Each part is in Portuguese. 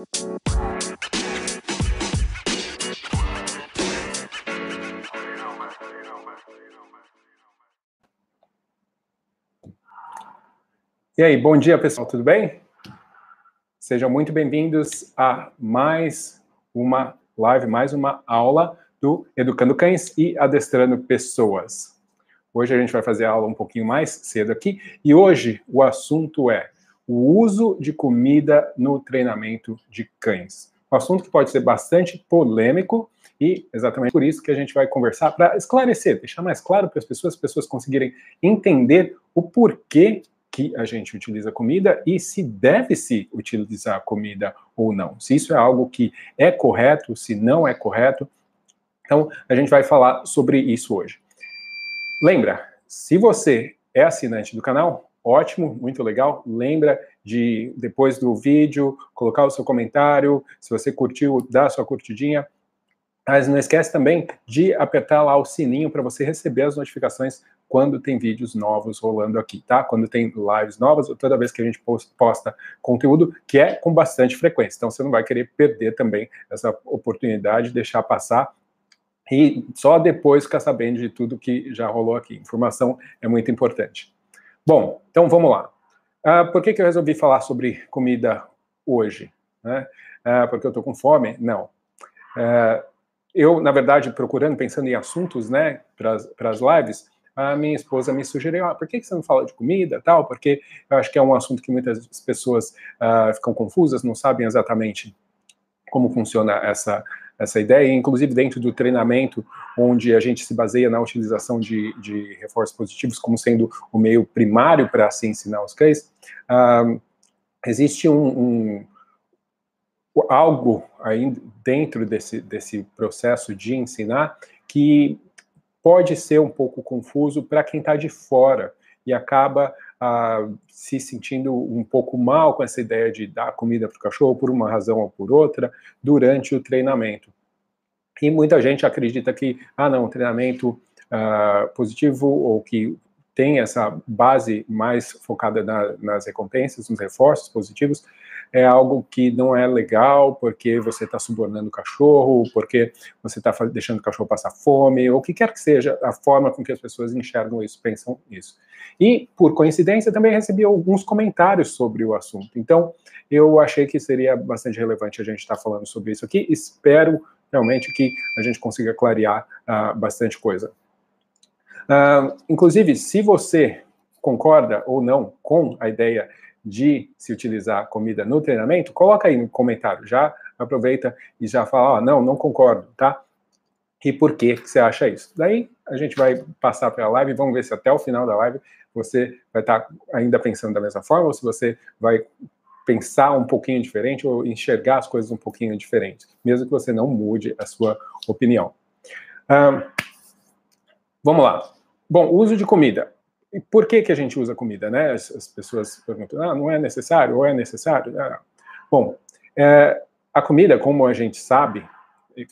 E aí, bom dia pessoal, tudo bem? Sejam muito bem-vindos a mais uma live, mais uma aula do Educando Cães e Adestrando Pessoas. Hoje a gente vai fazer a aula um pouquinho mais cedo aqui e hoje o assunto é o uso de comida no treinamento de cães. Um assunto que pode ser bastante polêmico e exatamente por isso que a gente vai conversar para esclarecer, deixar mais claro para as pessoas, as pessoas conseguirem entender o porquê que a gente utiliza comida e se deve-se utilizar comida ou não. Se isso é algo que é correto, se não é correto. Então, a gente vai falar sobre isso hoje. Lembra, se você é assinante do canal, ótimo, muito legal. Lembra de, depois do vídeo, colocar o seu comentário. Se você curtiu, dá a sua curtidinha. Mas não esquece também de apertar lá o sininho para você receber as notificações quando tem vídeos novos rolando aqui, tá? Quando tem lives novas, ou toda vez que a gente posta conteúdo, que é com bastante frequência. Então você não vai querer perder também essa oportunidade, deixar passar e só depois ficar sabendo de tudo que já rolou aqui. Informação é muito importante. Bom, então vamos lá. Uh, por que, que eu resolvi falar sobre comida hoje? Né? Uh, porque eu estou com fome? Não. Uh, eu, na verdade, procurando, pensando em assuntos, né, para as lives, a minha esposa me sugeriu, ah, por que você não fala de comida tal? Porque eu acho que é um assunto que muitas pessoas ficam confusas, não sabem exatamente como funciona essa, essa ideia, inclusive dentro do treinamento, onde a gente se baseia na utilização de, de reforços positivos como sendo o meio primário para se ensinar os cães, uh, existe um, um, algo aí dentro desse, desse processo de ensinar que pode ser um pouco confuso para quem está de fora e acaba ah, se sentindo um pouco mal com essa ideia de dar comida para o cachorro por uma razão ou por outra durante o treinamento. E muita gente acredita que, ah, não, treinamento ah, positivo ou que tem essa base mais focada na, nas recompensas, nos reforços positivos, é algo que não é legal porque você está subornando o cachorro, porque você está deixando o cachorro passar fome, ou o que quer que seja a forma com que as pessoas enxergam isso, pensam isso. E, por coincidência, também recebi alguns comentários sobre o assunto. Então, eu achei que seria bastante relevante a gente estar tá falando sobre isso aqui. Espero realmente que a gente consiga clarear uh, bastante coisa. Uh, inclusive, se você concorda ou não com a ideia de se utilizar comida no treinamento, coloca aí no comentário, já aproveita e já fala, oh, não, não concordo, tá? E por que, você acha isso? Daí a gente vai passar para a live, vamos ver se até o final da live você vai estar tá ainda pensando da mesma forma, ou se você vai pensar um pouquinho diferente ou enxergar as coisas um pouquinho diferente, mesmo que você não mude a sua opinião. Vamos lá. Bom, uso de comida. Por que, que a gente usa comida, né? As, as pessoas perguntam, ah, não é necessário ou é necessário? Ah. Bom, é, a comida, como a gente sabe,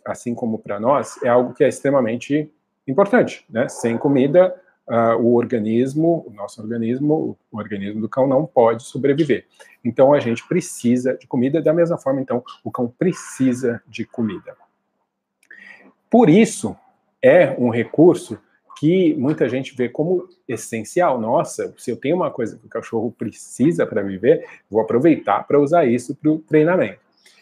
assim como para nós, é algo que é extremamente importante, né? Sem comida, uh, o organismo, o nosso organismo, o organismo do cão não pode sobreviver. Então a gente precisa de comida da mesma forma, então o cão precisa de comida. Por isso é um recurso que muita gente vê como essencial. Nossa, se eu tenho uma coisa que o cachorro precisa para viver, vou aproveitar para usar isso para o treinamento.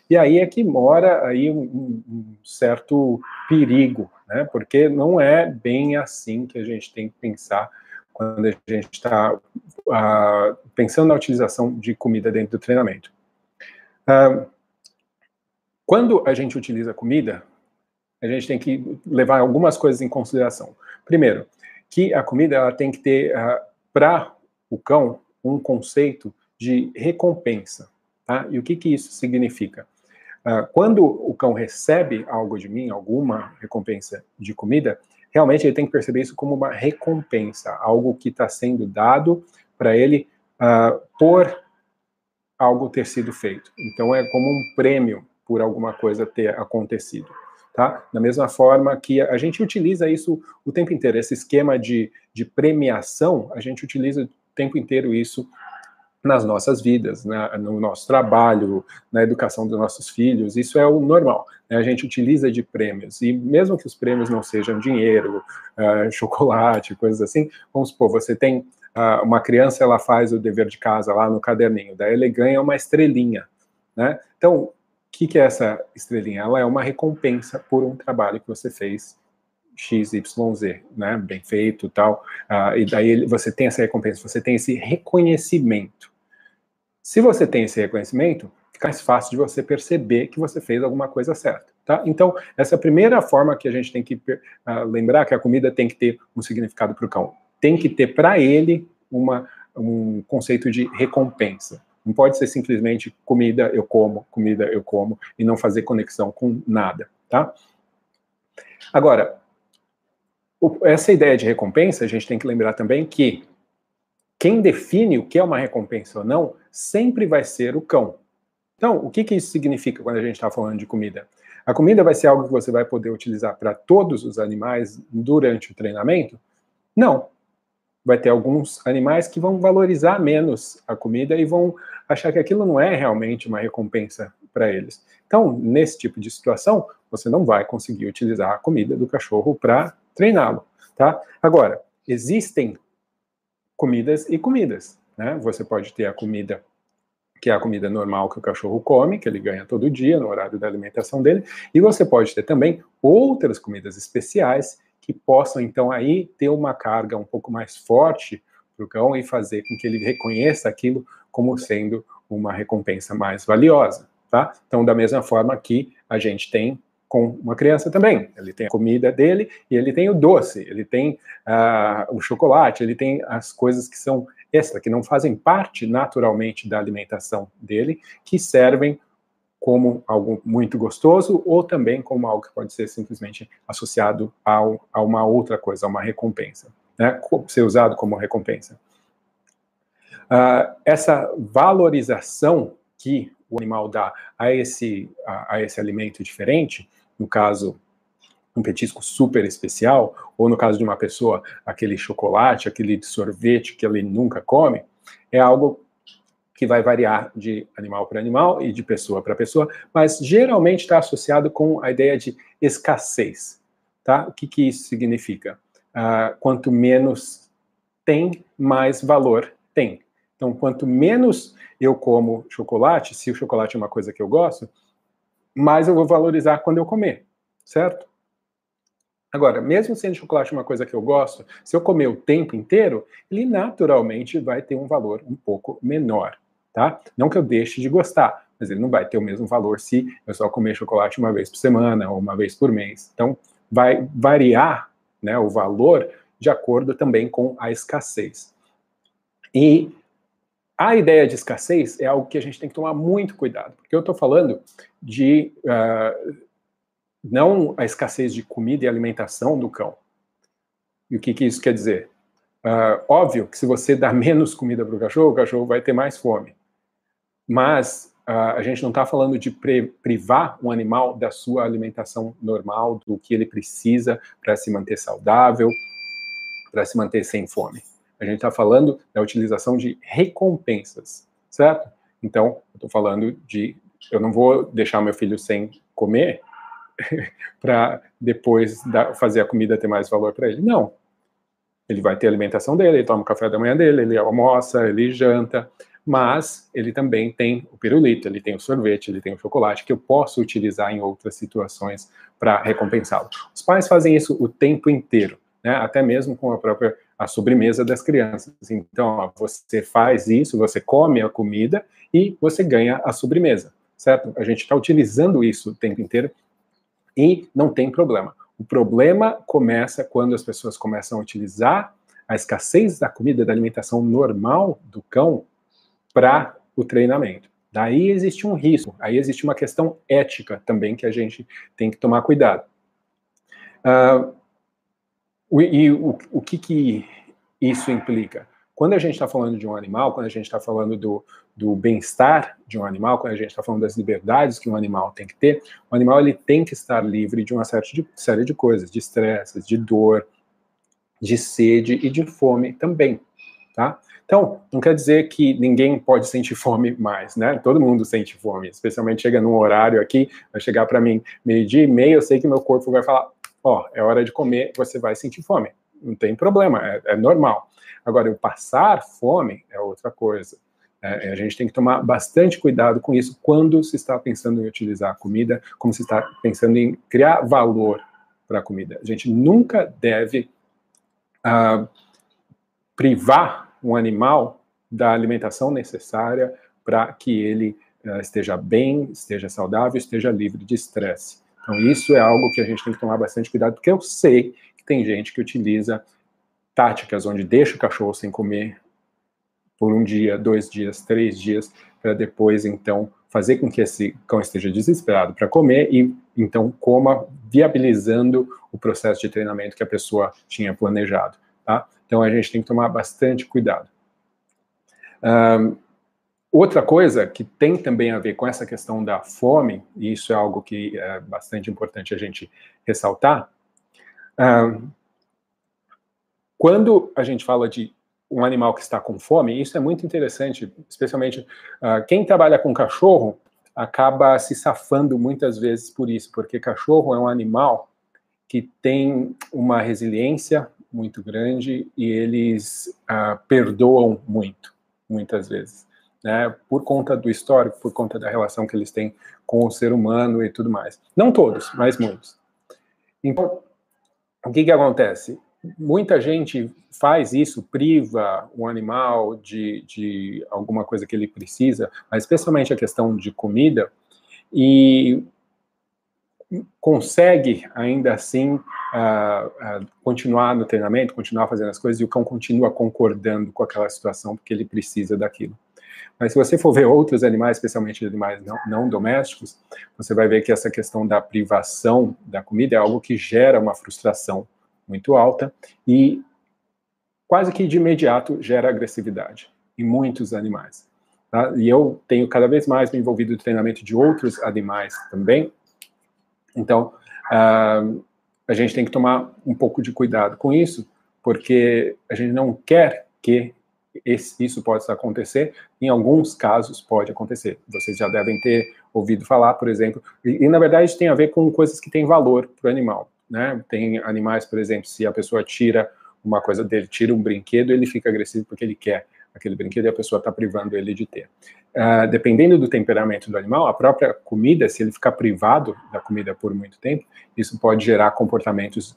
E aí é que mora aí um, um, certo perigo, né? Porque não é bem assim que a gente tem que pensar quando a gente está uh, pensando na utilização de comida dentro do treinamento. Uh, quando a gente utiliza comida, a gente tem que levar algumas coisas em consideração. Primeiro, que a comida ela tem que ter uh, ah, para o cão um conceito de recompensa. Tá? E o que, que isso significa? Uh, quando o cão recebe algo de mim, alguma recompensa de comida, realmente ele tem que perceber isso como uma recompensa, algo que está sendo dado para ele uh, por algo ter sido feito. Então é como um prêmio por alguma coisa ter acontecido tá? Da mesma forma que a gente utiliza isso o tempo inteiro, esse esquema de, de premiação, a gente utiliza o tempo inteiro isso nas nossas vidas, né, no nosso trabalho, na educação dos nossos filhos, isso é o normal. Né, a gente utiliza de prêmios, e mesmo que os prêmios não sejam dinheiro, uh, chocolate, coisas assim, vamos supor, você tem uh, uma criança, ela faz o dever de casa lá no caderninho, daí ele ganha uma estrelinha, né? Então, que, que é essa estrelinha? Ela é uma recompensa por um trabalho que você fez XYZ, né? Bem feito tal. Uh, e daí você tem essa recompensa, você tem esse reconhecimento. Se você tem esse reconhecimento, fica mais fácil de você perceber que você fez alguma coisa certa. Tá? Então, essa é a primeira forma que a gente tem que uh, lembrar que a comida tem que ter um significado para o cão. Tem que ter para ele uma, um conceito de recompensa. Não pode ser simplesmente comida eu como, comida eu como, e não fazer conexão com nada. Tá? Agora, essa ideia de recompensa, a gente tem que lembrar também que quem define o que é uma recompensa ou não sempre vai ser o cão. Então, o que, que isso significa quando a gente está falando de comida? A comida vai ser algo que você vai poder utilizar para todos os animais durante o treinamento? Não. Vai ter alguns animais que vão valorizar menos a comida e vão achar que aquilo não é realmente uma recompensa para eles. Então, nesse tipo de situação, você não vai conseguir utilizar a comida do cachorro para treiná-lo, tá? Agora, existem comidas e comidas. Né? Você pode ter a comida que é a comida normal que o cachorro come, que ele ganha todo dia no horário da alimentação dele, e você pode ter também outras comidas especiais que possam então aí ter uma carga um pouco mais forte para o cão e fazer com que ele reconheça aquilo como sendo uma recompensa mais valiosa, tá? Então, da mesma forma que a gente tem com uma criança também. Ele tem a comida dele e ele tem o doce, ele tem uh, o chocolate, ele tem as coisas que são extra, que não fazem parte naturalmente da alimentação dele, que servem como algo muito gostoso ou também como algo que pode ser simplesmente associado ao, a uma outra coisa, a uma recompensa, né? ser usado como recompensa. Uh, essa valorização que o animal dá a esse, a, a esse alimento diferente, no caso, um petisco super especial, ou no caso de uma pessoa, aquele chocolate, aquele sorvete que ele nunca come, é algo que vai variar de animal para animal e de pessoa para pessoa, mas geralmente está associado com a ideia de escassez. Tá? O que, que isso significa? Uh, quanto menos tem, mais valor tem. Então, quanto menos eu como chocolate, se o chocolate é uma coisa que eu gosto, mais eu vou valorizar quando eu comer, certo? Agora, mesmo sendo chocolate uma coisa que eu gosto, se eu comer o tempo inteiro, ele naturalmente vai ter um valor um pouco menor, tá? Não que eu deixe de gostar, mas ele não vai ter o mesmo valor se eu só comer chocolate uma vez por semana ou uma vez por mês. Então, vai variar né, o valor de acordo também com a escassez. E a ideia de escassez é algo que a gente tem que tomar muito cuidado, porque eu estou falando de uh, não a escassez de comida e alimentação do cão. E o que, que isso quer dizer? Uh, óbvio que se você dá menos comida para o cachorro, o cachorro vai ter mais fome. Mas uh, a gente não está falando de privar um animal da sua alimentação normal, do que ele precisa para se manter saudável, para se manter sem fome. A gente está falando da utilização de recompensas, certo? Então, eu estou falando de. Eu não vou deixar meu filho sem comer para depois fazer a comida ter mais valor para ele. Não. Ele vai ter a alimentação dele, ele toma o café da manhã dele, ele almoça, ele janta, mas ele também tem o pirulito, ele tem o sorvete, ele tem o chocolate que eu posso utilizar em outras situações para recompensá-lo. Os pais fazem isso o tempo inteiro, né? até mesmo com a própria a sobremesa das crianças. Então, ó, você faz isso, você come a comida e você ganha a sobremesa, certo? A gente está utilizando isso o tempo inteiro e não tem problema. O problema começa quando as pessoas começam a utilizar a escassez da comida, da alimentação normal do cão para o treinamento. Daí existe um risco, aí existe uma questão ética também que a gente tem que tomar cuidado. Uh, e o, o que, que isso implica? Quando a gente está falando de um animal, quando a gente está falando do, do bem-estar de um animal, quando a gente está falando das liberdades que um animal tem que ter, o animal ele tem que estar livre de uma série de, série de coisas, de estresses, de dor, de sede e de fome também, tá? Então, não quer dizer que ninguém pode sentir fome mais, né? Todo mundo sente fome, especialmente chega num horário aqui, vai chegar para mim meio-dia e meio, eu sei que meu corpo vai falar, ó, oh, é hora de comer, você vai sentir fome. Não tem problema, é, é normal. Agora, eu passar fome é outra coisa. É, a gente tem que tomar bastante cuidado com isso quando se está pensando em utilizar a comida, como se está pensando em criar valor para a comida. A gente nunca deve uh, privar um animal da alimentação necessária para que ele uh, esteja bem, esteja saudável, esteja livre de estresse. Então, isso é algo que a gente tem que tomar bastante cuidado, porque eu sei que tem gente que utiliza táticas onde deixa o cachorro sem comer por um dia, dois dias, três dias, para depois, então, fazer com que esse cão esteja desesperado para comer e, então, coma, viabilizando o processo de treinamento que a pessoa tinha planejado, tá? Então, a gente tem que tomar bastante cuidado. Um, outra coisa que tem também a ver com essa questão da fome, e isso é algo que é bastante importante a gente ressaltar, um, quando a gente fala de um animal que está com fome, isso é muito interessante, especialmente uh, quem trabalha com cachorro acaba se safando muitas vezes por isso, porque cachorro é um animal que tem uma resiliência muito grande e eles uh, perdoam muito, muitas vezes, né? Por conta do histórico, por conta da relação que eles têm com o ser humano e tudo mais. Não todos, mas muitos. Então, o que que acontece? muita gente faz isso, priva o animal de, de alguma coisa que ele precisa, mas especialmente a questão de comida, e consegue ainda assim continuar no treinamento, continuar fazendo as coisas, e o cão continua concordando com aquela situação porque ele precisa daquilo. Mas se você for ver outros animais, especialmente animais não, não, domésticos, você vai ver que essa questão da privação da comida é algo que gera uma frustração muito alta e quase que de imediato gera agressividade em muitos animais. Tá? E eu tenho cada vez mais me envolvido no treinamento de outros animais também. Então, uh, a gente tem que tomar um pouco de cuidado com isso, porque a gente não quer que esse, isso possa acontecer. Em alguns casos pode acontecer. Vocês já devem ter ouvido falar, por exemplo, e, e na verdade tem a ver com coisas que têm valor para o animal. Né? Tem animais, por exemplo, se a pessoa tira uma coisa dele, tira um brinquedo, ele fica agressivo porque ele quer aquele brinquedo e a pessoa está privando ele de ter. Uh, dependendo do temperamento do animal, a própria comida, se ele ficar privado da comida por muito tempo, isso pode gerar comportamentos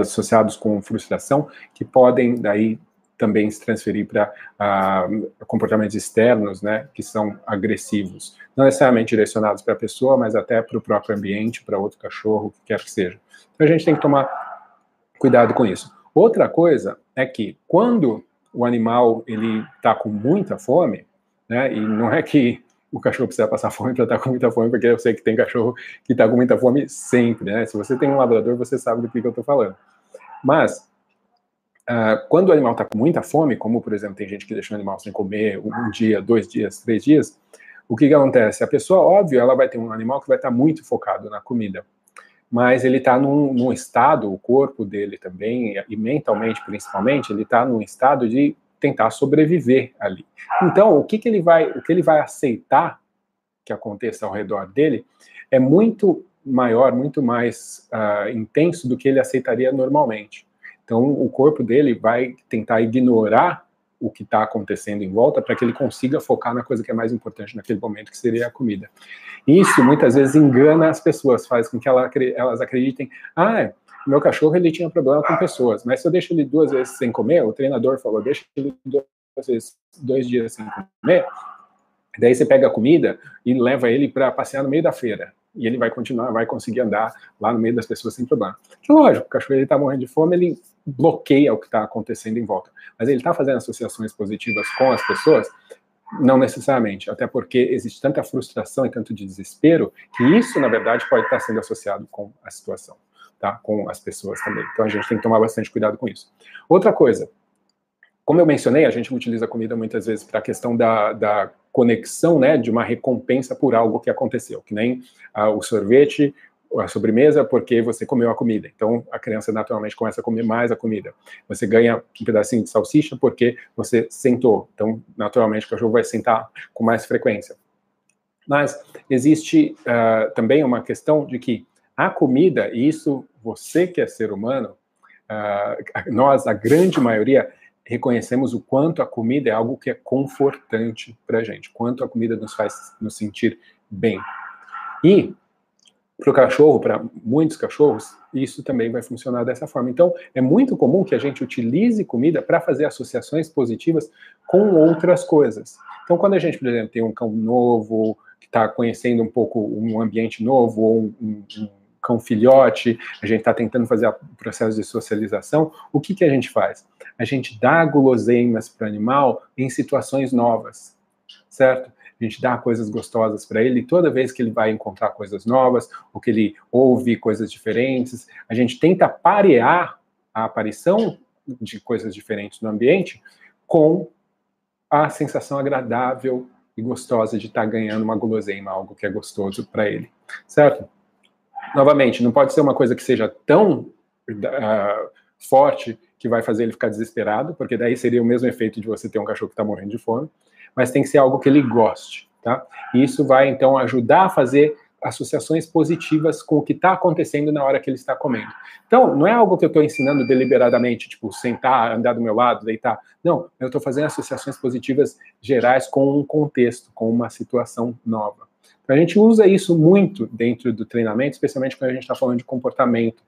associados com frustração que podem daí também se transferir para uh, comportamentos externos, né, que são agressivos, não necessariamente direcionados para a pessoa, mas até para o próprio ambiente, para outro cachorro, o que quer que seja. Então a gente tem que tomar cuidado com isso. Outra coisa é que quando o animal ele está com muita fome, né, e não é que o cachorro precisa passar fome para estar tá com muita fome, porque eu sei que tem cachorro que está com muita fome sempre, né? Se você tem um labrador, você sabe do que, que eu estou falando. Mas Uh, quando o animal está com muita fome, como por exemplo tem gente que deixa o animal sem comer um dia, dois dias, três dias, o que, que acontece? A pessoa, óbvio, ela vai ter um animal que vai estar tá muito focado na comida, mas ele está num, num, estado, o corpo dele também, e mentalmente principalmente, ele está num estado de tentar sobreviver ali. Então, o que, que ele vai, o que ele vai aceitar que aconteça ao redor dele é muito maior, muito mais uh, intenso do que ele aceitaria normalmente. Então, o corpo dele vai tentar ignorar o que está acontecendo em volta para que ele consiga focar na coisa que é mais importante naquele momento, que seria a comida. Isso muitas vezes engana as pessoas, faz com que elas acreditem: ah, meu cachorro ele tinha problema com pessoas, mas se eu deixo ele duas vezes sem comer, o treinador falou, deixa ele duas vezes, dois dias sem comer, daí você pega a comida e leva ele para passear no meio da feira e ele vai continuar, vai conseguir andar lá no meio das pessoas sem problema. Lógico, o cachorro está morrendo de fome, ele bloqueia o que está acontecendo em volta. Mas ele está fazendo associações positivas com as pessoas? Não necessariamente, até porque existe tanta frustração e tanto desespero que isso, na verdade, pode estar sendo associado com a situação, tá? com as pessoas também. Então a gente tem que tomar bastante cuidado com isso. Outra coisa, como eu mencionei, a gente utiliza a comida muitas vezes para a questão da, da conexão, né, de uma recompensa por algo que aconteceu, que nem ah, o sorvete a sobremesa porque você comeu a comida. Então, a criança naturalmente começa a comer mais a comida. Você ganha um pedacinho de salsicha porque você sentou. Então, naturalmente, o cachorro vai sentar com mais frequência. Mas existe uh, também uma questão de que a comida, e isso você que é ser humano, uh, nós, a grande maioria, reconhecemos o quanto a comida é algo que é confortante para a gente, quanto a comida nos faz nos sentir bem. E para o cachorro, para muitos cachorros, isso também vai funcionar dessa forma. Então, é muito comum que a gente utilize comida para fazer associações positivas com outras coisas. Então, quando a gente, por exemplo, tem um cão novo, que está conhecendo um pouco um ambiente novo, ou um, um, um cão filhote, a gente está tentando fazer o processo de socialização, o que, que a gente faz? A gente dá guloseimas para o animal em situações novas, certo? A gente dá coisas gostosas para ele, toda vez que ele vai encontrar coisas novas, ou que ele ouve coisas diferentes, a gente tenta parear a aparição de coisas diferentes no ambiente com a sensação agradável e gostosa de estar tá ganhando uma guloseima, algo que é gostoso para ele, certo? Novamente, não pode ser uma coisa que seja tão uh, forte que vai fazer ele ficar desesperado, porque daí seria o mesmo efeito de você ter um cachorro que está morrendo de fome, mas tem que ser algo que ele goste, tá? E isso vai, então, ajudar a fazer associações positivas com o que está acontecendo na hora que ele está comendo. Então, não é algo que eu estou ensinando deliberadamente, tipo, sentar, andar do meu lado, deitar. Não, eu estou fazendo associações positivas gerais com um contexto, com uma situação nova. Então, a gente usa isso muito dentro do treinamento, especialmente quando a gente está falando de comportamento.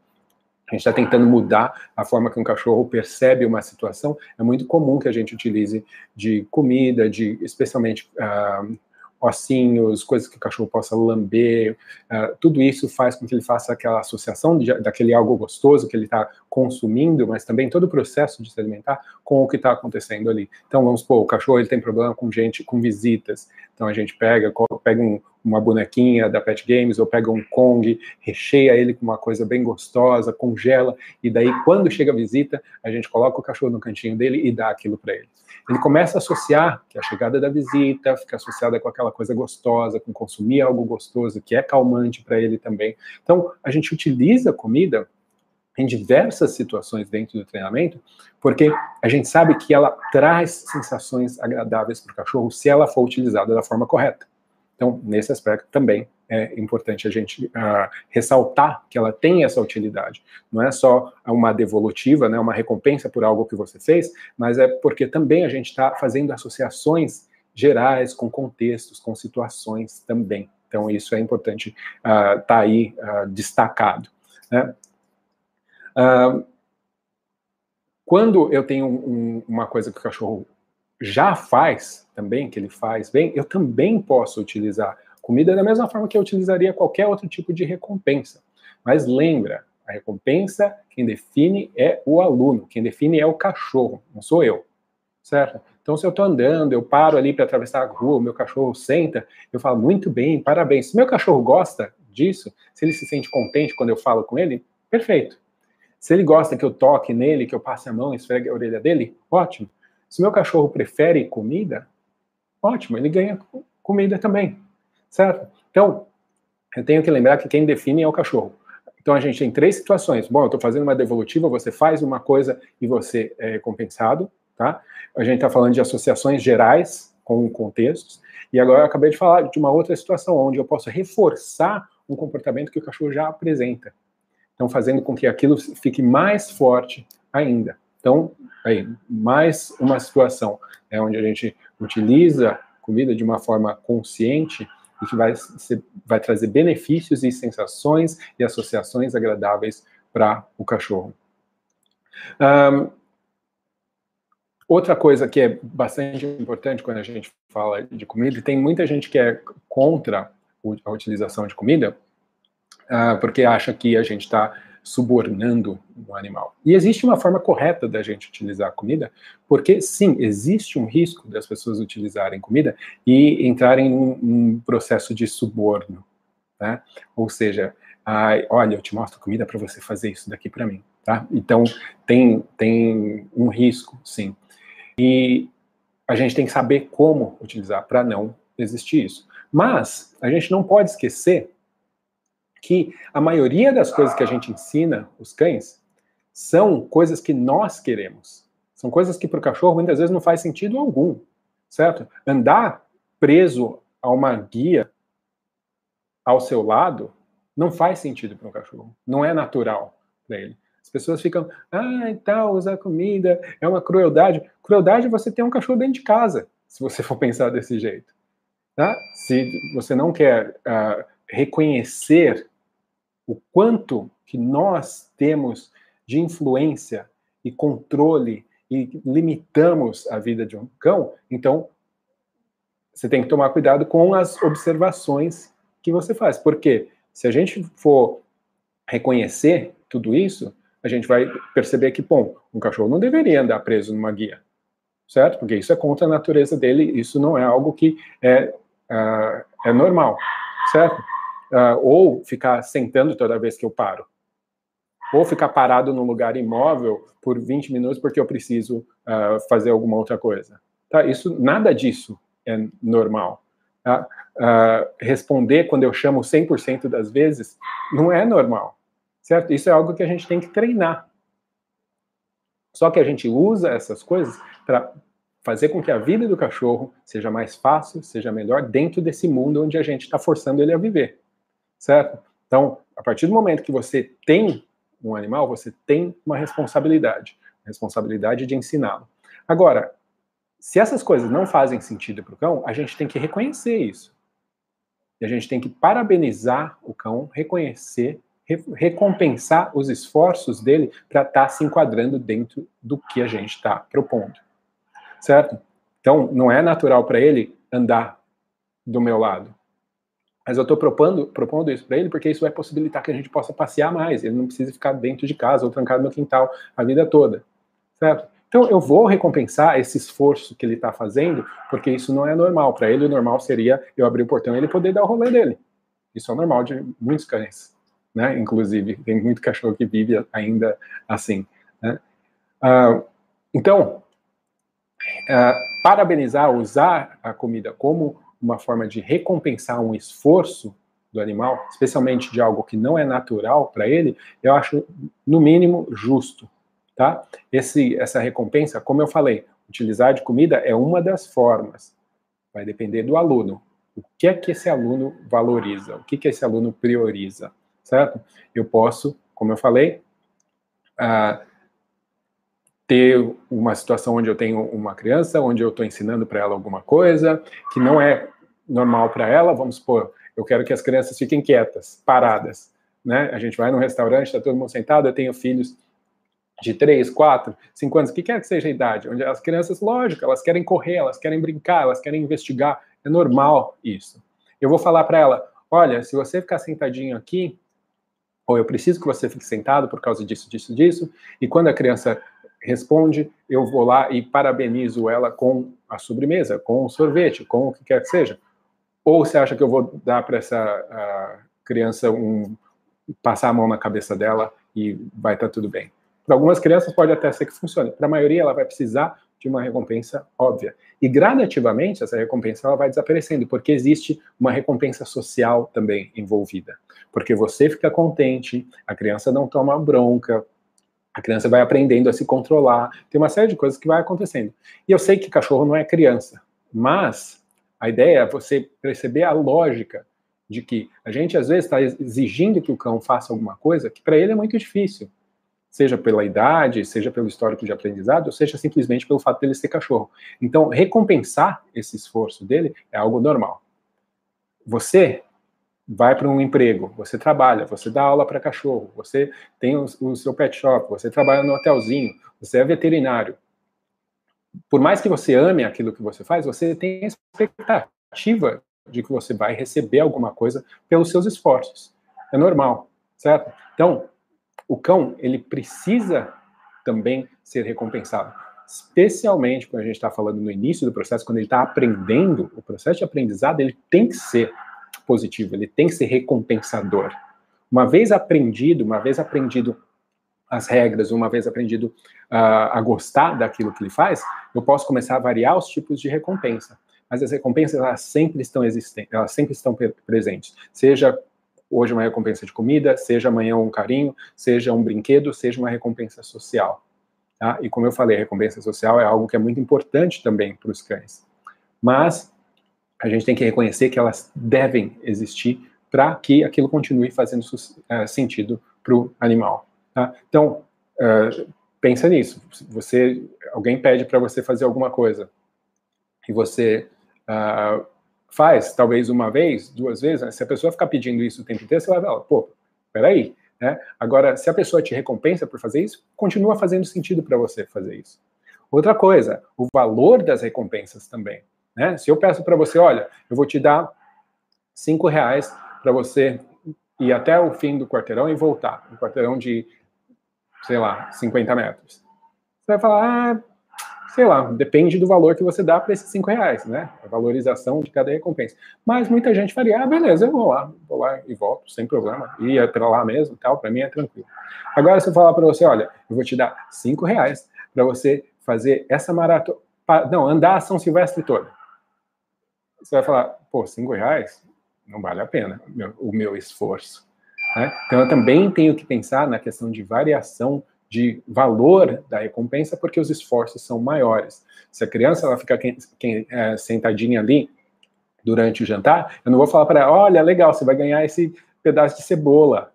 A gente está tentando mudar a forma que um cachorro percebe uma situação. É muito comum que a gente utilize de comida, de especialmente uh, ossinhos, coisas que o cachorro possa lamber, uh, tudo isso faz com que ele faça aquela associação de, daquele algo gostoso que ele está consumindo, mas também todo o processo de se alimentar com o que está acontecendo ali. Então, vamos supor, o cachorro ele tem problema com gente, com visitas, então a gente pega, pega um, uma bonequinha da Pet Games ou pega um Kong, recheia ele com uma coisa bem gostosa, congela, e daí quando chega a visita, a gente coloca o cachorro no cantinho dele e dá aquilo para ele. Ele começa a associar que a chegada da visita fica associada com aquela coisa gostosa, com consumir algo gostoso, que é calmante para ele também. Então, a gente utiliza a comida em diversas situações dentro do treinamento, porque a gente sabe que ela traz sensações agradáveis para o cachorro se ela for utilizada da forma correta. Então, nesse aspecto também é importante a gente uh, ressaltar que ela tem essa utilidade. Não é só uma devolutiva, né, uma recompensa por algo que você fez, mas é porque também a gente está fazendo associações gerais com contextos, com situações também. Então, isso é importante estar uh, tá aí uh, destacado. Né? Uh, quando eu tenho um, uma coisa que o cachorro já faz também, que ele faz bem, eu também posso utilizar comida da mesma forma que eu utilizaria qualquer outro tipo de recompensa. Mas lembra, a recompensa, quem define é o aluno, quem define é o cachorro, não sou eu, certo? Então, se eu estou andando, eu paro ali para atravessar a rua, meu cachorro senta, eu falo, muito bem, parabéns. Se meu cachorro gosta disso, se ele se sente contente quando eu falo com ele, perfeito. Se ele gosta que eu toque nele, que eu passe a mão esfregue a orelha dele, ótimo. Se meu cachorro prefere comida, ótimo, ele ganha comida também, certo? Então, eu tenho que lembrar que quem define é o cachorro. Então a gente tem três situações. Bom, eu estou fazendo uma devolutiva, você faz uma coisa e você é compensado, tá? A gente está falando de associações gerais com contextos. E agora eu acabei de falar de uma outra situação onde eu posso reforçar um comportamento que o cachorro já apresenta. Então, fazendo com que aquilo fique mais forte ainda. Então, aí, mais uma situação é onde a gente utiliza comida de uma forma consciente e que vai, ser, vai trazer benefícios e sensações e associações agradáveis para o cachorro. Um, outra coisa que é bastante importante quando a gente fala de comida, e tem muita gente que é contra a utilização de comida, uh, porque acha que a gente está subornando o animal. E existe uma forma correta da gente utilizar a comida, porque sim, existe um risco das pessoas utilizarem comida e entrarem num, num processo de suborno, né? Ou seja, ai, olha, eu te mostro comida para você fazer isso daqui para mim, tá? Então tem tem um risco, sim. E a gente tem que saber como utilizar para não existir isso. Mas a gente não pode esquecer que a maioria das coisas que a gente ensina os cães são coisas que nós queremos. São coisas que para o cachorro muitas vezes não faz sentido algum, certo? Andar preso a uma guia ao seu lado não faz sentido para um cachorro. Não é natural para ele. As pessoas ficam, ah, e tal, usar comida é uma crueldade. Crueldade é você ter um cachorro dentro de casa, se você for pensar desse jeito. Tá? Se você não quer uh, reconhecer o quanto que nós temos de influência e controle e limitamos a vida de um cão, então você tem que tomar cuidado com as observações que você faz. Porque se a gente for reconhecer tudo isso, a gente vai perceber que, bom, um cachorro não deveria andar preso numa guia, certo? Porque isso é contra a natureza dele, isso não é algo que é, uh, é normal, certo? Uh, ou ficar sentando toda vez que eu paro. Ou ficar parado num lugar imóvel por 20 minutos porque eu preciso uh, fazer alguma outra coisa. Tá? Isso, nada disso é normal. Tá? Uh, responder quando eu chamo 100% das vezes não é normal, certo? Isso é algo que a gente tem que treinar. Só que a gente usa essas coisas para fazer com que a vida do cachorro seja mais fácil, seja melhor dentro desse mundo onde a gente está forçando ele a viver, certo? Então, a partir do momento que você tem um animal, você tem uma responsabilidade, responsabilidade de ensiná-lo. Agora, se essas coisas não fazem sentido para o cão, a gente tem que reconhecer isso. E a gente tem que parabenizar o cão, reconhecer, re recompensar os esforços dele para estar tá se enquadrando dentro do que a gente está propondo. Certo? Então, não é natural para ele andar do meu lado. Mas eu estou propondo, propondo isso para ele porque isso vai possibilitar que a gente possa passear mais. Ele não precisa ficar dentro de casa ou trancado no quintal a vida toda. Certo? Então, eu vou recompensar esse esforço que ele está fazendo, porque isso não é normal. Para ele, o normal seria eu abrir o portão e ele poder dar o rolê dele. Isso é normal de muitos cães, né? Inclusive, tem muito cachorro que vive ainda assim. Né? Uh, então, uh, parabenizar, usar a comida como uma forma de recompensar um esforço do animal, especialmente de algo que não é natural para ele, eu acho, no mínimo, justo tá? Esse, essa recompensa, como eu falei, utilizar de comida é uma das formas. Vai depender do aluno. O que é que esse aluno valoriza? O que que esse aluno prioriza? Certo? Eu posso, como eu falei, uh, ter uma situação onde eu tenho uma criança, onde eu estou ensinando para ela alguma coisa que não é normal para ela. Vamos supor, eu quero que as crianças fiquem quietas, paradas. Né? A gente vai num restaurante, está todo mundo sentado, eu tenho filhos de 3, 4, 5 anos, que quer que seja a idade, onde as crianças, lógico, elas querem correr, elas querem brincar, elas querem investigar, é normal isso. Eu vou falar para ela, olha, se você ficar sentadinho aqui, ou eu preciso que você fique sentado por causa disso, disso, disso, e quando a criança responde, eu vou lá e parabenizo ela com a sobremesa, com o sorvete, com o que quer que seja. Ou você acha que eu vou dar para essa criança um passar a mão na cabeça dela e vai estar tá tudo bem? Para algumas crianças pode até ser que funcione. Para a maioria, ela vai precisar de uma recompensa óbvia. E gradativamente essa recompensa ela vai desaparecendo, porque existe uma recompensa social também envolvida. Porque você fica contente, a criança não toma bronca, a criança vai aprendendo a se controlar, tem uma série de coisas que vai acontecendo. E eu sei que cachorro não é criança, mas a ideia é você perceber a lógica de que a gente às vezes está exigindo que o cão faça alguma coisa que para ele é muito difícil seja pela idade, seja pelo histórico de aprendizado, ou seja simplesmente pelo fato dele ser cachorro. Então, recompensar esse esforço dele é algo normal. Você vai para um emprego, você trabalha, você dá aula para cachorro, você tem o, o, seu pet shop, você trabalha no hotelzinho, você é veterinário. Por mais que você ame aquilo que você faz, você tem a expectativa de que você vai receber alguma coisa pelos seus esforços. É normal, certo? Então, o cão, ele precisa também ser recompensado. Especialmente quando a gente está falando no início do processo, quando ele está aprendendo, o processo de aprendizado ele tem que ser positivo, ele tem que ser recompensador. Uma vez aprendido, uma vez aprendido as regras, uma vez aprendido uh, a gostar daquilo que ele faz, eu posso começar a variar os tipos de recompensa. Mas as recompensas elas sempre estão existentes, elas sempre estão presentes, seja hoje uma recompensa de comida, seja amanhã um carinho, seja um brinquedo, seja uma recompensa social. Tá? E como eu falei, a recompensa social é algo que é muito importante também para os cães. Mas a gente tem que reconhecer que elas devem existir para que aquilo continue fazendo uh, sentido para o animal. Tá? Então, uh, pensa nisso. Você, alguém pede para você fazer alguma coisa e você uh, faz, talvez uma vez, duas vezes, né? se a pessoa ficar pedindo isso o tempo inteiro, você vai falar, pô, peraí. Né? Agora, se a pessoa te recompensa por fazer isso, continua fazendo sentido para você fazer isso. Outra coisa, o valor das recompensas também. Né? Se eu peço para você, olha, eu vou te dar cinco reais para você ir até o fim do quarteirão e voltar, um quarteirão de, sei lá, 50 metros. Você vai falar, ah, sei lá, depende do valor que você dá para esses cinco reais, né? A valorização de cada recompensa. Mas muita gente faria, ah, beleza, eu vou lá, vou lá e volto, sem problema. E é para lá mesmo, tal, para mim é tranquilo. Agora, se eu falar para você, olha, eu vou te dar cinco reais para você fazer essa maratona, não, andar a São Silvestre toda. Você vai falar, pô, cinco reais? Não vale a pena o meu esforço. Né? Então, eu também tenho que pensar na questão de variação de valor da recompensa, porque os esforços são maiores. Se a criança ela fica quem, quem, é, sentadinha ali durante o jantar, eu não vou falar para ela, olha, legal, você vai ganhar esse pedaço de cebola.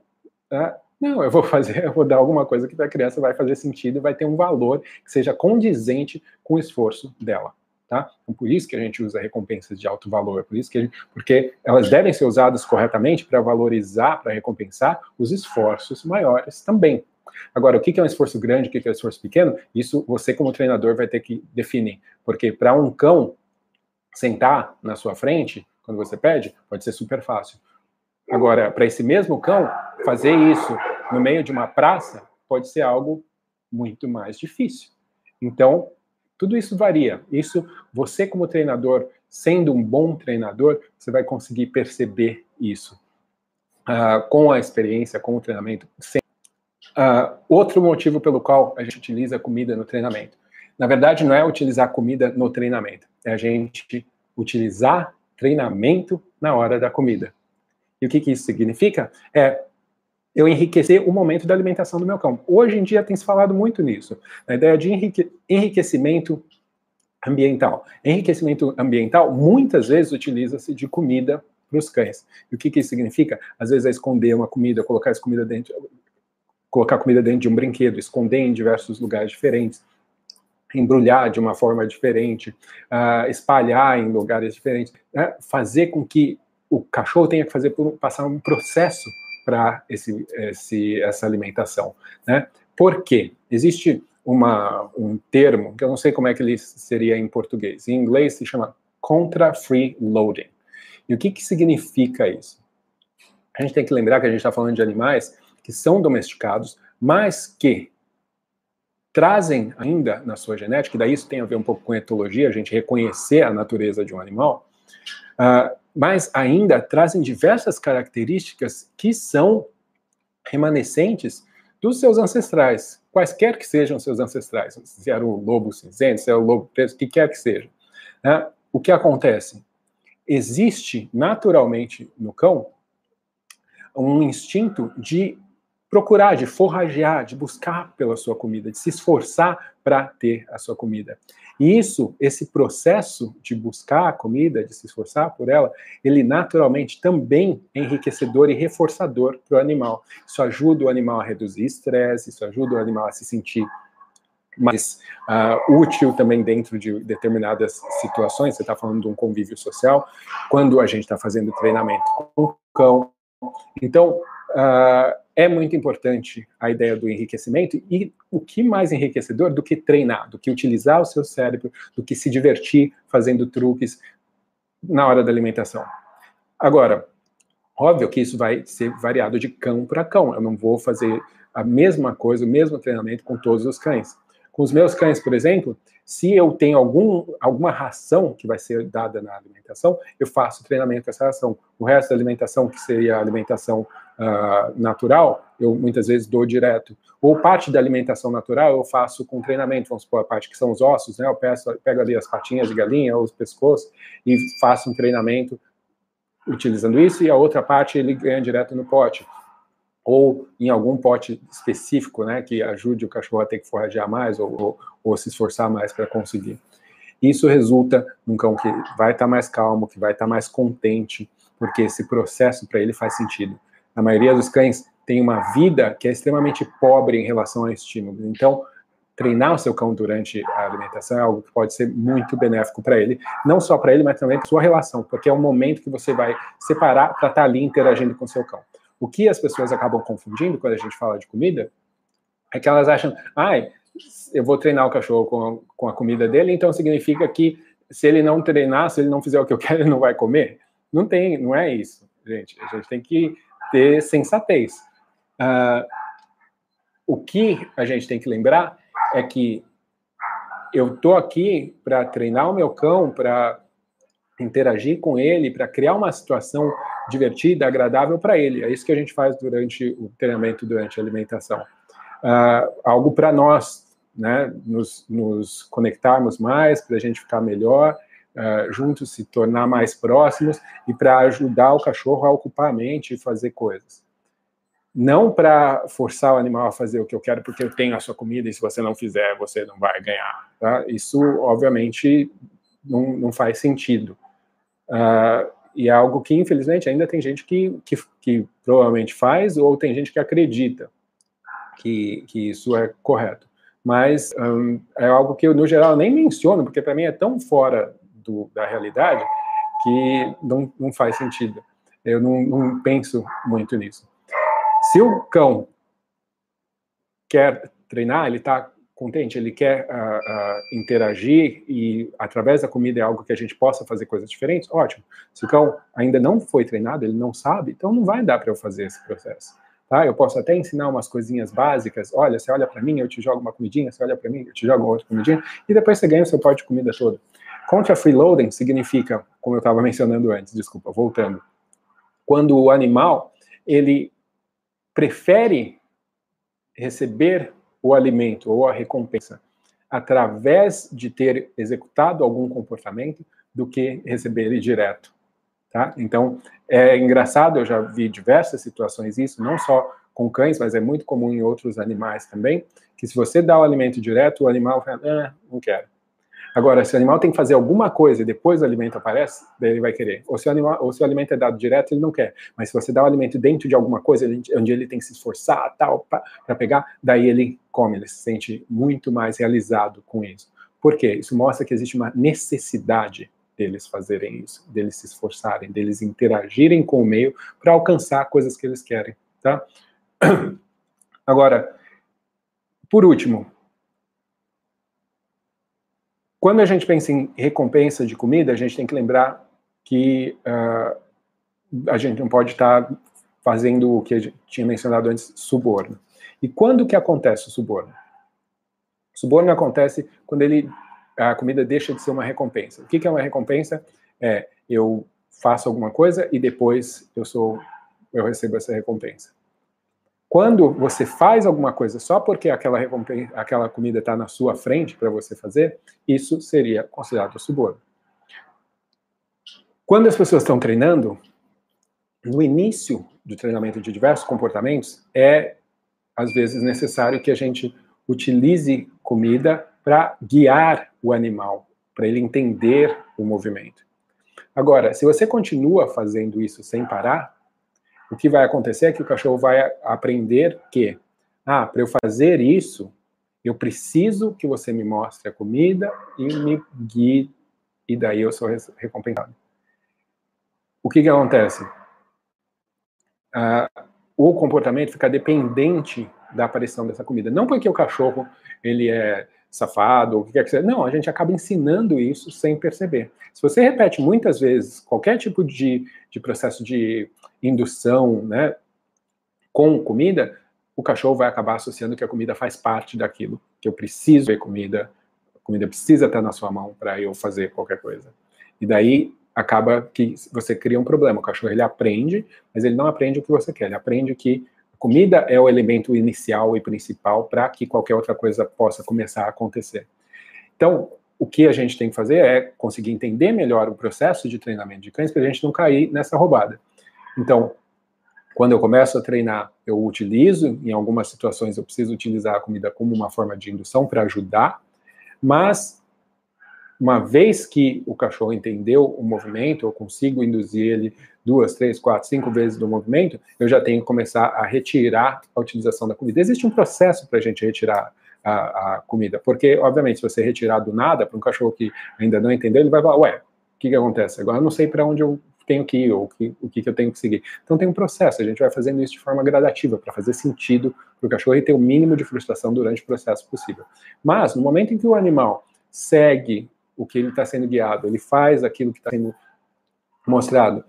Né? Não, eu vou fazer, eu vou dar alguma coisa que a criança vai fazer sentido e vai ter um valor que seja condizente com o esforço dela. Tá? Então, por isso que a gente usa recompensas de alto valor, por isso que gente, porque elas devem ser usadas corretamente para valorizar, para recompensar os esforços maiores também. Agora, o que é um esforço grande, o que é um esforço pequeno, isso você, como treinador, vai ter que definir. Porque para um cão sentar na sua frente, quando você pede, pode ser super fácil. Agora, para esse mesmo cão, fazer isso no meio de uma praça pode ser algo muito mais difícil. Então, tudo isso varia. Isso, você, como treinador, sendo um bom treinador, você vai conseguir perceber isso. Uh, com a experiência, com o treinamento, sem Uh, outro motivo pelo qual a gente utiliza comida no treinamento. Na verdade, não é utilizar comida no treinamento, é a gente utilizar treinamento na hora da comida. E o que, que isso significa? É eu enriquecer o momento da alimentação do meu cão. Hoje em dia tem se falado muito nisso, na ideia de enrique enriquecimento ambiental. Enriquecimento ambiental muitas vezes utiliza-se de comida para os cães. E o que, que isso significa? Às vezes é esconder uma comida, colocar essa comida dentro, colocar comida dentro de um brinquedo, esconder em diversos lugares diferentes, embrulhar de uma forma diferente, uh, espalhar em lugares diferentes, né? fazer com que o cachorro tenha que fazer por, passar um processo para esse, esse, essa alimentação, né? Por quê? Existe uma, um termo que eu não sei como é que ele seria em português. Em inglês se chama contra-free loading. E o que, que significa isso? A gente tem que lembrar que a gente está falando de animais que são domesticados, mas que trazem ainda na sua genética, e daí isso tem a ver um pouco com etologia, a gente reconhecer a natureza de um animal, uh, mas ainda trazem diversas características que são remanescentes dos seus ancestrais, quaisquer que sejam seus ancestrais, se era o lobo cinzento, se era o lobo preto, o que quer que seja. Né? O que acontece? Existe naturalmente no cão um instinto de procurar, de forragear, de buscar pela sua comida, de se esforçar para ter a sua comida. E isso, esse processo de buscar a comida, de se esforçar por ela, ele naturalmente também é enriquecedor e reforçador para o animal. Isso ajuda o animal a reduzir estresse, isso ajuda o animal a se sentir mais uh, útil também dentro de determinadas situações. Você está falando de um convívio social, quando a gente está fazendo treinamento com o cão. Então, uh, é muito importante a ideia do enriquecimento e o que mais enriquecedor do que treinar, do que utilizar o seu cérebro, do que se divertir fazendo truques na hora da alimentação. Agora, óbvio que isso vai ser variado de cão para cão. Eu não vou fazer a mesma coisa, o mesmo treinamento com todos os cães. Com os meus cães, por exemplo, se eu tenho algum, alguma ração que vai ser dada na alimentação, eu faço treinamento com essa ração. O resto da alimentação, que seria a alimentação uh, natural, eu muitas vezes dou direto. Ou parte da alimentação natural eu faço com treinamento, vamos supor, a parte que são os ossos, né? Eu peço, pego ali as patinhas de galinha, os pescoços, e faço um treinamento utilizando isso e a outra parte ele ganha direto no pote ou em algum pote específico, né, que ajude o cachorro a ter que forragear mais ou, ou, ou se esforçar mais para conseguir. Isso resulta num cão que vai estar tá mais calmo, que vai estar tá mais contente, porque esse processo para ele faz sentido. A maioria dos cães tem uma vida que é extremamente pobre em relação a estímulos. Então, treinar o seu cão durante a alimentação é algo que pode ser muito benéfico para ele, não só para ele, mas também para sua relação, porque é um momento que você vai separar para estar tá ali interagindo com o seu cão. O que as pessoas acabam confundindo quando a gente fala de comida é que elas acham, ai, eu vou treinar o cachorro com, com a comida dele, então significa que se ele não treinar, se ele não fizer o que eu quero, ele não vai comer. Não tem, não é isso, gente. A gente tem que ter sensatez. Uh, o que a gente tem que lembrar é que eu tô aqui para treinar o meu cão, para interagir com ele, para criar uma situação divertida, agradável para ele. É isso que a gente faz durante o treinamento, durante a alimentação. Uh, algo para nós, né, nos, nos conectarmos mais, para a gente ficar melhor, uh, juntos se tornar mais próximos e para ajudar o cachorro a ocupar a mente e fazer coisas não para forçar o animal a fazer o que eu quero porque eu tenho a sua comida e se você não fizer você não vai ganhar. Tá? Isso obviamente não, não faz sentido. Uh, e é algo que infelizmente ainda tem gente que, que, que, provavelmente faz ou tem gente que acredita que, que isso é correto. Mas um, é algo que eu no geral nem menciono porque para mim é tão fora do, da realidade que não, não faz sentido. Eu não, não penso muito nisso. Se o cão quer treinar, ele está contente, ele quer uh, uh, interagir e através da comida é algo que a gente possa fazer coisas diferentes, ótimo. Se o cão ainda não foi treinado, ele não sabe, então não vai dar para eu fazer esse processo. Tá? Eu posso até ensinar umas coisinhas básicas. Olha, você olha para mim, eu te jogo uma comidinha. Você olha para mim, eu te jogo outra comidinha. E depois você ganha o seu pote de comida todo. Contra freeloading significa, como eu estava mencionando antes, desculpa, voltando, quando o animal ele prefere receber o alimento ou a recompensa através de ter executado algum comportamento do que receber ele direto, tá? Então, é engraçado, eu já vi diversas situações isso, não só com cães, mas é muito comum em outros animais também, que se você dá o alimento direto, o animal fala, ah, não quero. Agora, se o animal tem que fazer alguma coisa e depois o alimento aparece, daí ele vai querer. Ou se o, animal, ou se o alimento é dado direto, ele não quer. Mas se você dá o alimento dentro de alguma coisa, onde ele tem que se esforçar, tal, para pegar, daí ele come, ele se sente muito mais realizado com isso. Por quê? Isso mostra que existe uma necessidade deles fazerem isso, deles se esforçarem, deles interagirem com o meio para alcançar coisas que eles querem, tá? Agora, por último, quando a gente pensa em recompensa de comida, a gente tem que lembrar que uh, a gente não pode estar fazendo o que a gente tinha mencionado antes, suborno. E quando que acontece o suborno? O suborno acontece quando ele, a comida deixa de ser uma recompensa. O que, que é uma recompensa? É eu faço alguma coisa e depois eu sou eu recebo essa recompensa. Quando você faz alguma coisa só porque aquela, aquela comida está na sua frente para você fazer, isso seria considerado suborno. Quando as pessoas estão treinando, no início do treinamento de diversos comportamentos, é às vezes necessário que a gente utilize comida para guiar o animal, para ele entender o movimento. Agora, se você continua fazendo isso sem parar, o que vai acontecer é que o cachorro vai aprender que, ah, para eu fazer isso, eu preciso que você me mostre a comida e me guie, e daí eu sou recompensado. O que, que acontece? Ah, o comportamento fica dependente da aparição dessa comida. Não porque o cachorro ele é safado, ou o que quer que seja. Não, a gente acaba ensinando isso sem perceber. Se você repete muitas vezes qualquer tipo de, de processo de indução né, com comida, o cachorro vai acabar associando que a comida faz parte daquilo, que eu preciso ver comida, a comida precisa estar na sua mão para eu fazer qualquer coisa. E daí acaba que você cria um problema. O cachorro ele aprende, mas ele não aprende o que você quer, ele aprende que comida é o elemento inicial e principal para que qualquer outra coisa possa começar a acontecer. Então, o que a gente tem que fazer é conseguir entender melhor o processo de treinamento de cães para a gente não cair nessa roubada. Então, quando eu começo a treinar, eu utilizo, em algumas situações eu preciso utilizar a comida como uma forma de indução para ajudar, mas uma vez que o cachorro entendeu o movimento, eu consigo induzir ele duas, três, quatro, cinco vezes do movimento, eu já tenho que começar a retirar a utilização da comida. Existe um processo para a gente retirar a, a, comida, porque, obviamente, se você retirar do nada para um cachorro que ainda não entendeu, ele vai falar, ué, o que, que acontece? Agora eu não sei para onde eu tenho que ir, ou que, o que, que eu tenho que seguir. Então tem um processo, a gente vai fazendo isso de forma gradativa, para fazer sentido para o cachorro e ter o mínimo de frustração durante o processo possível. Mas, no momento em que o animal segue o que ele está sendo guiado, ele faz aquilo que está sendo mostrado,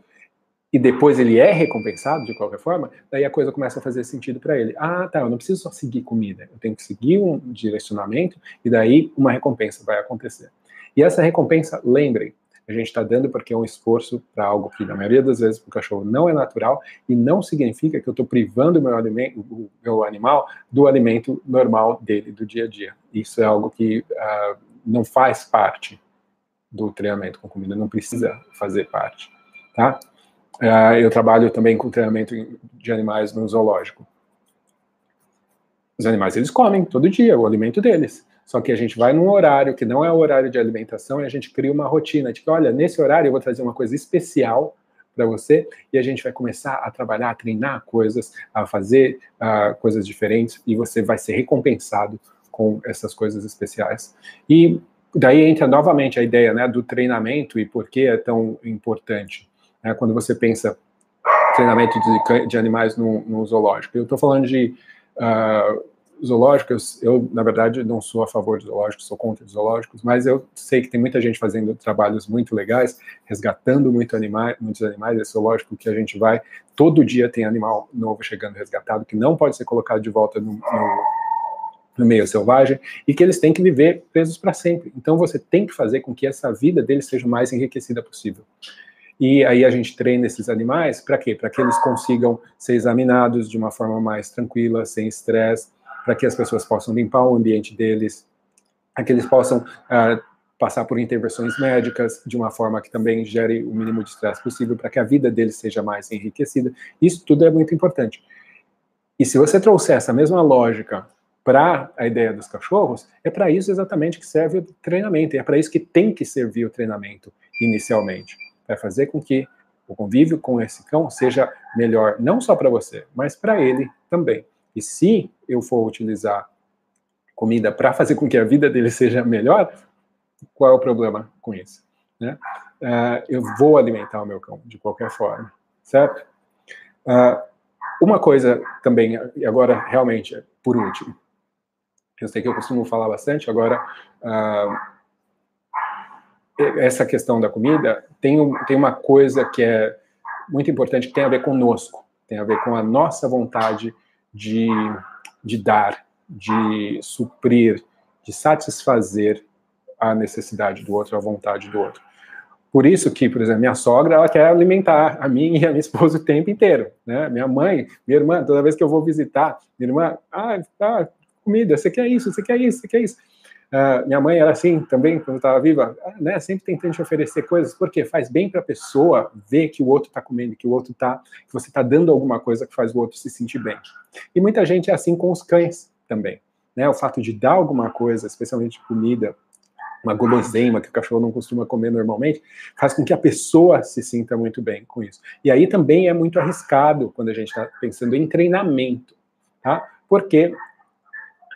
e depois ele é recompensado de qualquer forma, daí a coisa começa a fazer sentido para ele. Ah, tá, eu não preciso só seguir comida, eu tenho que seguir um direcionamento e daí uma recompensa vai acontecer. E essa recompensa, lembrem, a gente está dando porque é um esforço para algo que, na maioria das vezes, para o cachorro não é natural e não significa que eu estou privando o meu, alimento, o meu animal do alimento normal dele, do dia a dia. Isso é algo que uh, não faz parte do treinamento com comida, não precisa fazer parte, tá? Uh, eu trabalho também com treinamento de animais no zoológico. Os animais, eles comem todo dia o alimento deles. Só que a gente vai num horário que não é o horário de alimentação e a gente cria uma rotina de que, olha, nesse horário eu vou trazer uma coisa especial para você e a gente vai começar a trabalhar, a treinar coisas, a fazer uh, coisas diferentes e você vai ser recompensado com essas coisas especiais. E daí entra novamente a ideia né, do treinamento e por que é tão importante. Né, quando você pensa treinamento de, de animais no, no zoológico. Eu estou falando de uh, zoológicos, eu, na verdade, não sou a favor de zoológicos, sou contra os zoológicos, mas eu sei que tem muita gente fazendo trabalhos muito legais, resgatando muito animais, muitos animais, é zoológico que a gente vai, todo dia tem animal novo chegando resgatado, que não pode ser colocado de volta no, no, no meio selvagem, e que eles têm que viver presos para sempre. Então você tem que fazer com que essa vida deles seja o mais enriquecida possível. E aí a gente treina esses animais para quê? Para que eles consigam ser examinados de uma forma mais tranquila, sem estresse, para que as pessoas possam limpar o ambiente deles, para que eles possam uh, passar por intervenções médicas de uma forma que também gere o mínimo de estresse possível, para que a vida deles seja mais enriquecida. Isso tudo é muito importante. E se você trouxer essa mesma lógica para a ideia dos cachorros, é para isso exatamente que serve o treinamento, é para isso que tem que servir o treinamento inicialmente, para fazer com que o convívio com esse cão seja melhor, não só para você, mas para ele também. E se eu for utilizar comida para fazer com que a vida dele seja melhor, qual é o problema com isso? Né? Uh, eu vou alimentar o meu cão de qualquer forma, certo? Uh, uma coisa também, e agora realmente, por último, eu sei que eu costumo falar bastante, agora, uh, essa questão da comida tem, tem uma coisa que é muito importante que tem a ver conosco, tem a ver com a nossa vontade de, de dar, de suprir, de satisfazer a necessidade do outro, a vontade do outro. Por isso que, por exemplo, minha sogra, ela quer alimentar a mim e a minha esposa o tempo inteiro, né? Minha mãe, minha irmã, toda vez que eu vou visitar, minha irmã, ah, tá, comida, você quer isso, você quer isso, você quer isso. Uh, minha mãe era assim também, quando estava viva, ah, né, sempre tentando te oferecer coisas, porque faz bem para a pessoa ver que o outro está comendo, que o outro está, que você está dando alguma coisa que faz o outro se sentir bem. E muita gente é assim com os cães também. Né, o fato de dar alguma coisa, especialmente comida, uma guloseima que o cachorro não costuma comer normalmente, faz com que a pessoa se sinta muito bem com isso. E aí também é muito arriscado quando a gente está pensando em treinamento, tá? Porque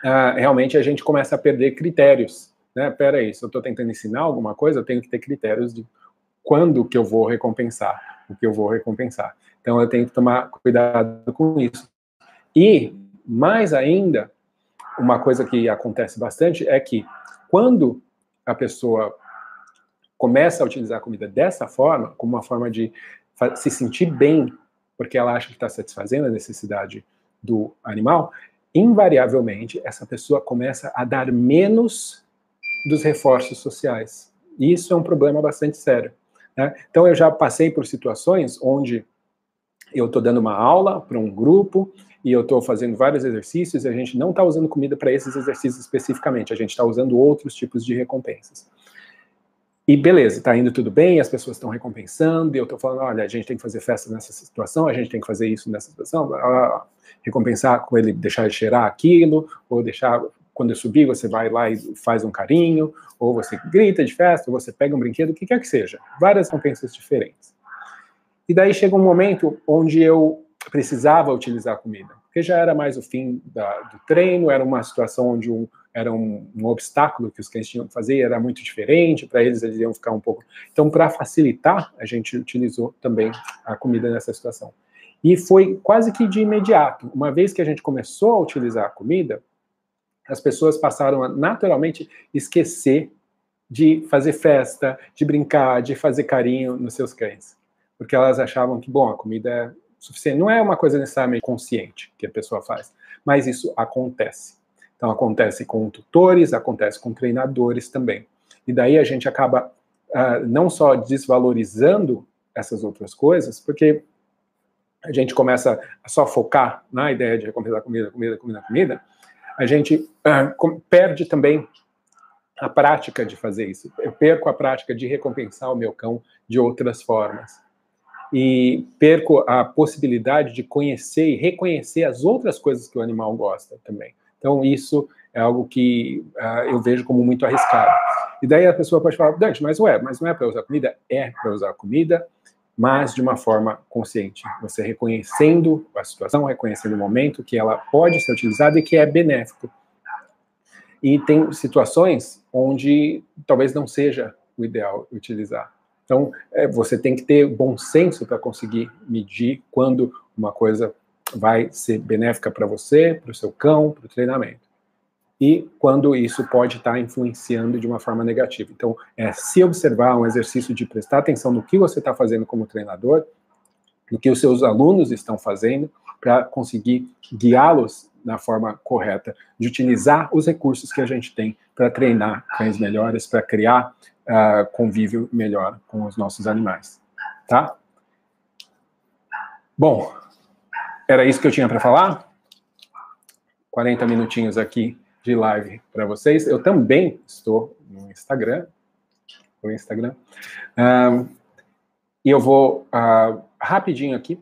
uh, realmente a gente começa a perder critérios. Né? Pera aí, se eu estou tentando ensinar alguma coisa, eu tenho que ter critérios de quando que eu vou recompensar, o que eu vou recompensar. Então eu tenho que tomar cuidado com isso. E, mais ainda, uma coisa que acontece bastante é que quando a pessoa começa a utilizar a comida dessa forma, como uma forma de se sentir bem, porque ela acha que está satisfazendo a necessidade do animal, invariavelmente, essa pessoa começa a dar menos dos reforços sociais. E isso é um problema bastante sério. Né? Então, eu já passei por situações onde eu estou dando uma aula para um grupo e eu estou fazendo vários exercícios e a gente não está usando comida para esses exercícios especificamente, a gente está usando outros tipos de recompensas. E beleza, tá indo tudo bem, as pessoas estão recompensando, e eu tô falando, olha, a gente tem que fazer festa nessa situação, a gente tem que fazer isso nessa situação, recompensar com ele, deixar ele cheirar aquilo, ou deixar, quando eu subir, você vai lá e faz um carinho, ou você grita de festa, ou você pega um brinquedo, o que quer que seja. Várias recompensas diferentes. E daí chega um momento onde eu precisava utilizar a comida, porque já era mais o fim da, do treino, era uma situação onde um, era um, um, obstáculo que os cães tinham que fazer, era muito diferente, para eles eles iam ficar um pouco. Então, para facilitar, a gente utilizou também a comida nessa situação. E foi quase que de imediato. Uma vez que a gente começou a utilizar a comida, as pessoas passaram a naturalmente esquecer de fazer festa, de brincar, de fazer carinho nos seus cães. Porque elas achavam que, bom, a comida é suficiente. Não é uma coisa necessariamente consciente que a pessoa faz, mas isso acontece. Então, acontece com tutores, acontece com treinadores também. E daí a gente acaba uh, não só desvalorizando essas outras coisas, porque a gente começa a só focar na ideia de recompensar comida, comida, comida, comida, a gente uh, perde também a prática de fazer isso. Eu perco a prática de recompensar o meu cão de outras formas. E perco a possibilidade de conhecer e reconhecer as outras coisas que o animal gosta também. Então, isso é algo que uh, eu vejo como muito arriscado. E daí a pessoa pode falar, Dante, mas ué, mas não é para usar comida? É para usar comida, mas de uma forma consciente. Você reconhecendo a situação, reconhecendo o momento que ela pode ser utilizada e que é benéfico. E tem situações onde talvez não seja o ideal utilizar. Então, é, você tem que ter bom senso para conseguir medir quando uma coisa vai ser benéfica para você, para o seu cão, para o treinamento. E quando isso pode estar tá influenciando de uma forma negativa. Então, é se observar um exercício de prestar atenção no que você está fazendo como treinador, no que os seus alunos estão fazendo, para conseguir guiá-los na forma correta, de utilizar os recursos que a gente tem para treinar cães melhores, para criar uh, convívio melhor com os nossos animais. Tá? Bom, era isso que eu tinha para falar. 40 minutinhos aqui de live para vocês. Eu também estou no Instagram. No Instagram. Um, e eu vou uh, rapidinho aqui